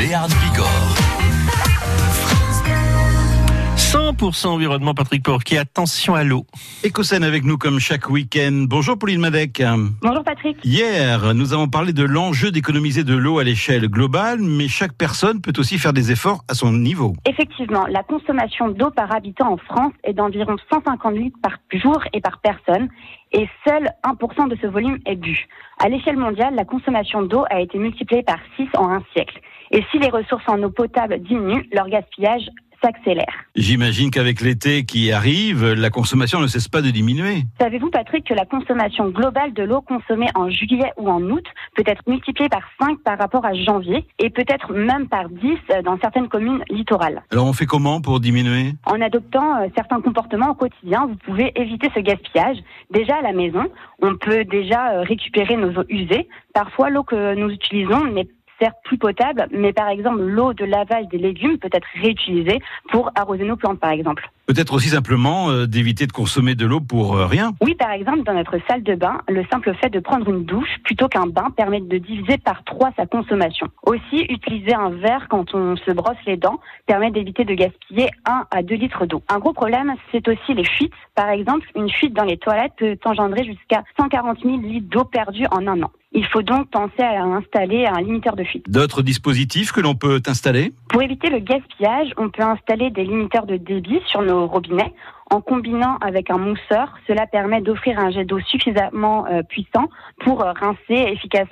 Béarn Bigorre. 100% environnement, Patrick Porquier. Attention à l'eau. Écosène avec nous comme chaque week-end. Bonjour Pauline Madec. Bonjour Patrick. Hier, nous avons parlé de l'enjeu d'économiser de l'eau à l'échelle globale, mais chaque personne peut aussi faire des efforts à son niveau. Effectivement, la consommation d'eau par habitant en France est d'environ 150 litres par jour et par personne, et seul 1% de ce volume est bu. À l'échelle mondiale, la consommation d'eau a été multipliée par 6 en un siècle. Et si les ressources en eau potable diminuent, leur gaspillage s'accélère. J'imagine qu'avec l'été qui arrive, la consommation ne cesse pas de diminuer. Savez-vous, Patrick, que la consommation globale de l'eau consommée en juillet ou en août peut être multipliée par 5 par rapport à janvier et peut-être même par 10 dans certaines communes littorales? Alors on fait comment pour diminuer? En adoptant euh, certains comportements au quotidien, vous pouvez éviter ce gaspillage. Déjà à la maison, on peut déjà euh, récupérer nos eaux usées. Parfois, l'eau que nous utilisons n'est plus potable, mais par exemple l'eau de lavage des légumes peut être réutilisée pour arroser nos plantes par exemple. Peut-être aussi simplement euh, d'éviter de consommer de l'eau pour euh, rien. Oui, par exemple, dans notre salle de bain, le simple fait de prendre une douche plutôt qu'un bain permet de diviser par trois sa consommation. Aussi, utiliser un verre quand on se brosse les dents permet d'éviter de gaspiller 1 à 2 litres d'eau. Un gros problème, c'est aussi les fuites. Par exemple, une fuite dans les toilettes peut engendrer jusqu'à 140 000 litres d'eau perdue en un an. Il faut donc penser à installer un limiteur de fuite. D'autres dispositifs que l'on peut installer Pour éviter le gaspillage, on peut installer des limiteurs de débit sur nos robinets. En combinant avec un mousseur, cela permet d'offrir un jet d'eau suffisamment euh, puissant pour euh, rincer efficacement